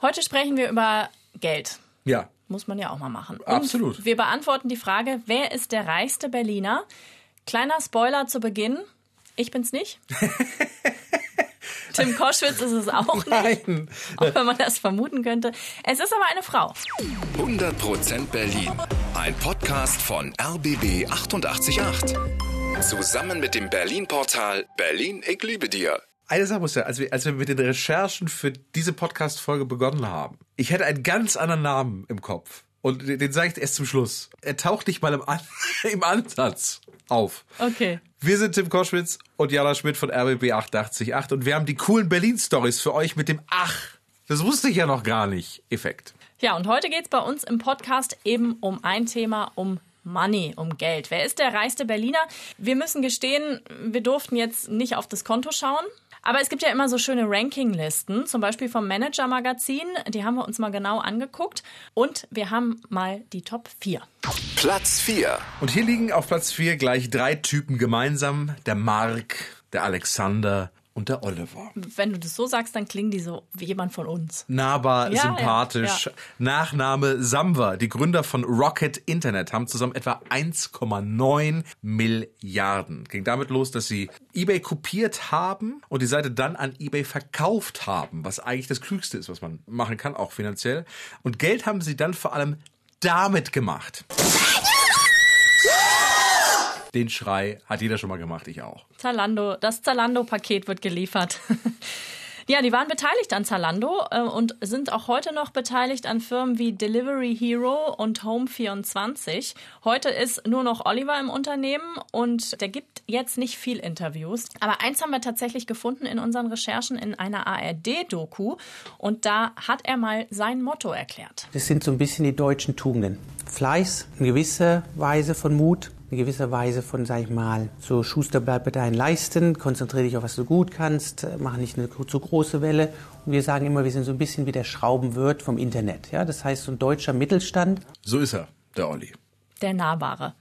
Heute sprechen wir über Geld. Ja. Muss man ja auch mal machen. Und Absolut. Wir beantworten die Frage, wer ist der reichste Berliner? Kleiner Spoiler zu Beginn. Ich bin's nicht. Tim Koschwitz ist es auch nicht. Nein. Auch wenn man das vermuten könnte. Es ist aber eine Frau. 100% Berlin. Ein Podcast von RBB 888. Zusammen mit dem Berlin-Portal Berlin, ich liebe dir. Eine Sache muss ja, als wir, als wir mit den Recherchen für diese Podcast-Folge begonnen haben, ich hätte einen ganz anderen Namen im Kopf. Und den, den sage ich erst zum Schluss. Er taucht nicht mal im, An im Ansatz auf. Okay. Wir sind Tim Koschwitz und Jana Schmidt von RBB 888 und wir haben die coolen Berlin-Stories für euch mit dem Ach, das wusste ich ja noch gar nicht, Effekt. Ja, und heute geht's bei uns im Podcast eben um ein Thema, um Money, um Geld. Wer ist der reichste Berliner? Wir müssen gestehen, wir durften jetzt nicht auf das Konto schauen. Aber es gibt ja immer so schöne Rankinglisten, zum Beispiel vom Manager Magazin. Die haben wir uns mal genau angeguckt. Und wir haben mal die Top 4. Platz 4. Und hier liegen auf Platz 4 gleich drei Typen gemeinsam. Der Mark, der Alexander und der Oliver. Wenn du das so sagst, dann klingen die so wie jemand von uns. Nahbar, Ja, sympathisch. ja, Nachname Samwer. Die Gründer von Rocket Internet haben zusammen etwa 1,9 Milliarden. Ging damit los, dass sie eBay kopiert haben und die Seite dann an eBay verkauft haben, was eigentlich das Klügste ist, was man machen kann, auch finanziell. Und Geld haben sie dann vor allem damit gemacht. Den Schrei hat jeder schon mal gemacht, ich auch. Zalando, das Zalando-Paket wird geliefert. Ja, die waren beteiligt an Zalando äh, und sind auch heute noch beteiligt an Firmen wie Delivery Hero und Home24. Heute ist nur noch Oliver im Unternehmen und der gibt jetzt nicht viel Interviews. Aber eins haben wir tatsächlich gefunden in unseren Recherchen in einer ARD-Doku und da hat er mal sein Motto erklärt. Das sind so ein bisschen die deutschen Tugenden. Fleiß, eine gewisse Weise von Mut, eine gewisse Weise von, sag ich mal, so Schuster bleib bei deinen Leisten, konzentriere dich auf was du gut kannst, mach nicht eine zu große Welle. Und wir sagen immer, wir sind so ein bisschen wie der Schraubenwirt vom Internet. Ja, das heißt, so ein deutscher Mittelstand. So ist er, der Olli. Der Nahbare.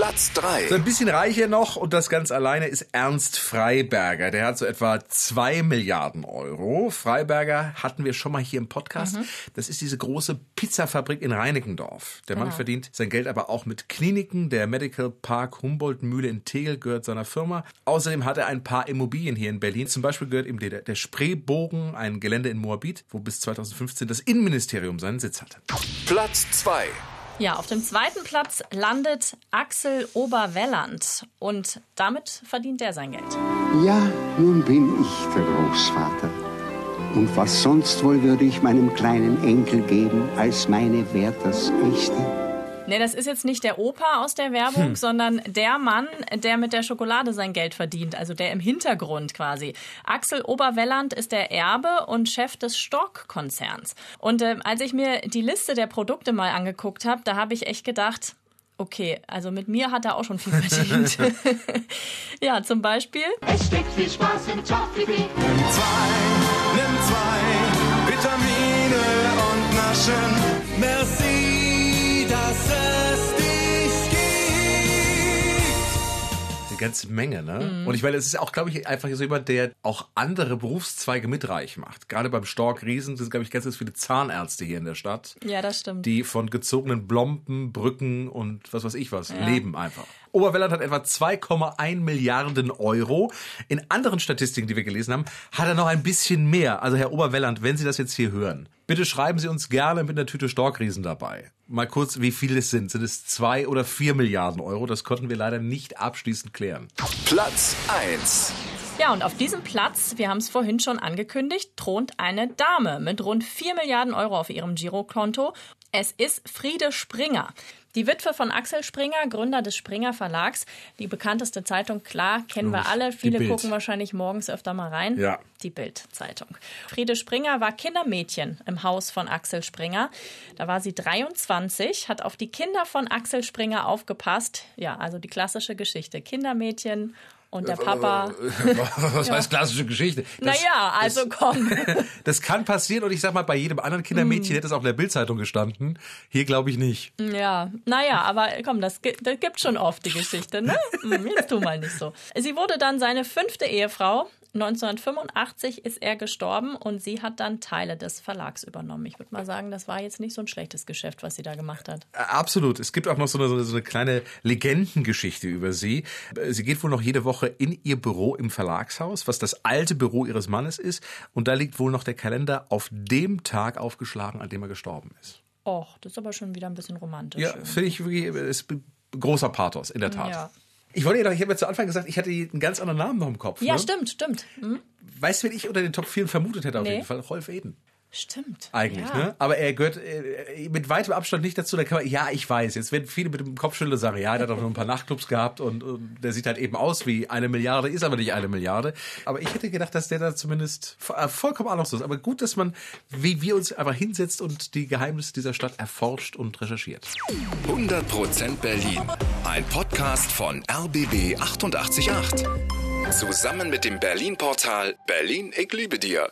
Platz 3. So ein bisschen reicher noch und das ganz alleine ist Ernst Freiberger. Der hat so etwa zwei Milliarden Euro. Freiberger hatten wir schon mal hier im Podcast. Das ist diese große Pizzafabrik in Reinickendorf. Der Mann Genau. verdient sein Geld aber auch mit Kliniken. Der Medical Park Humboldt Mühle in Tegel gehört seiner Firma. Außerdem hat er ein paar Immobilien hier in Berlin. Zum Beispiel gehört ihm der, der Spreebogen, ein Gelände in Moabit, wo bis 2015 das Innenministerium seinen Sitz hatte. Platz 2. Ja, auf dem zweiten Platz landet Axel Oberwelland und damit verdient er sein Geld. Ja, nun bin ich der Großvater. Und was sonst wohl würde ich meinem kleinen Enkel geben als meine Werthers echte? Nee, das ist jetzt nicht der Opa aus der Werbung, sondern der Mann, der mit der Schokolade sein Geld verdient, also der im Hintergrund quasi. Axel Oberwelland ist der Erbe und Chef des Stork-Konzerns. Und ähm, als ich mir die Liste der Produkte mal angeguckt habe, da habe ich echt gedacht, okay, also mit mir hat er auch schon viel verdient. ja, zum Beispiel Es steckt viel Spaß im Toffifee. Nimm zwei, nimm zwei Vitamine und Naschen. Merci, ganze Menge, ne? Mhm. Und ich meine, es ist auch, glaube ich, einfach so jemand, der auch andere Berufszweige mitreich macht. Gerade beim Stork Riesen sind, glaube ich, ganz, ganz viele Zahnärzte hier in der Stadt, Ja, das stimmt. die von gezogenen Blompen, Brücken und was weiß ich was leben einfach. Oberwelland hat etwa 2,1 Milliarden Euro. In anderen Statistiken, die wir gelesen haben, hat er noch ein bisschen mehr. Also Herr Oberwelland, wenn Sie das jetzt hier hören, bitte schreiben Sie uns gerne mit einer Tüte Storkriesen dabei. Mal kurz, wie viel es sind. Sind es zwei oder vier Milliarden Euro? Das konnten wir leider nicht abschließend klären. Platz 1. Ja, und auf diesem Platz, wir haben es vorhin schon angekündigt, thront eine Dame mit rund 4 Milliarden Euro auf ihrem Girokonto. Es ist Friede Springer. Die Witwe von Axel Springer, Gründer des Springer Verlags. Die bekannteste Zeitung, klar, kennen wir alle. Viele gucken wahrscheinlich morgens öfter mal rein. Ja. Die Bild-Zeitung. Friede Springer war Kindermädchen im Haus von Axel Springer. Da war sie 23, hat auf die Kinder von Axel Springer aufgepasst. Ja, also die klassische Geschichte. Kindermädchen und der Papa. Was heißt klassische Geschichte? Das, Naja, also komm. das kann passieren und ich sag mal, bei jedem anderen Kindermädchen hätte es auch in der Bildzeitung gestanden. Hier glaube ich nicht. Ja, naja, aber komm, das, das gibt schon oft die Geschichte, ne? Hm, Jetzt tu mal nicht so. Sie wurde dann seine fünfte Ehefrau. 1985 ist er gestorben und sie hat dann Teile des Verlags übernommen. Ich würde mal sagen, das war jetzt nicht so ein schlechtes Geschäft, was sie da gemacht hat. Äh, Absolut. Es gibt auch noch so eine, so eine kleine Legendengeschichte über sie. Sie geht wohl noch jede Woche in ihr Büro im Verlagshaus, was das alte Büro ihres Mannes ist. Und da liegt wohl noch der Kalender auf dem Tag aufgeschlagen, an dem er gestorben ist. Och, das ist aber schon wieder ein bisschen romantisch. Ja, finde ich wirklich, ist großer Pathos, in der Tat. Ja. Ich wollte ja noch, ich habe ja zu Anfang gesagt, ich hatte einen ganz anderen Namen noch im Kopf. Ja, ne? stimmt, stimmt. Hm? Weißt du, wen ich unter den Top 4 vermutet hätte auf Nee. jeden Fall? Rolf Eden. Stimmt. Eigentlich, ja. ne? Aber er gehört äh, mit weitem Abstand nicht dazu. Da kann man, ja, ich weiß. Jetzt werden viele mit dem Kopfschütteln sagen, ja, der hat doch nur ein paar Nachtclubs gehabt und, und der sieht halt eben aus wie eine Milliarde, ist aber nicht eine Milliarde. Aber ich hätte gedacht, dass der da zumindest äh, vollkommen anders ist. Aber gut, dass man, wie wir uns einfach hinsetzt und die Geheimnisse dieser Stadt erforscht und recherchiert. 100% Berlin. Ein Podcast von RBB 888. Zusammen mit dem Berlin-Portal Berlin, ich liebe dir.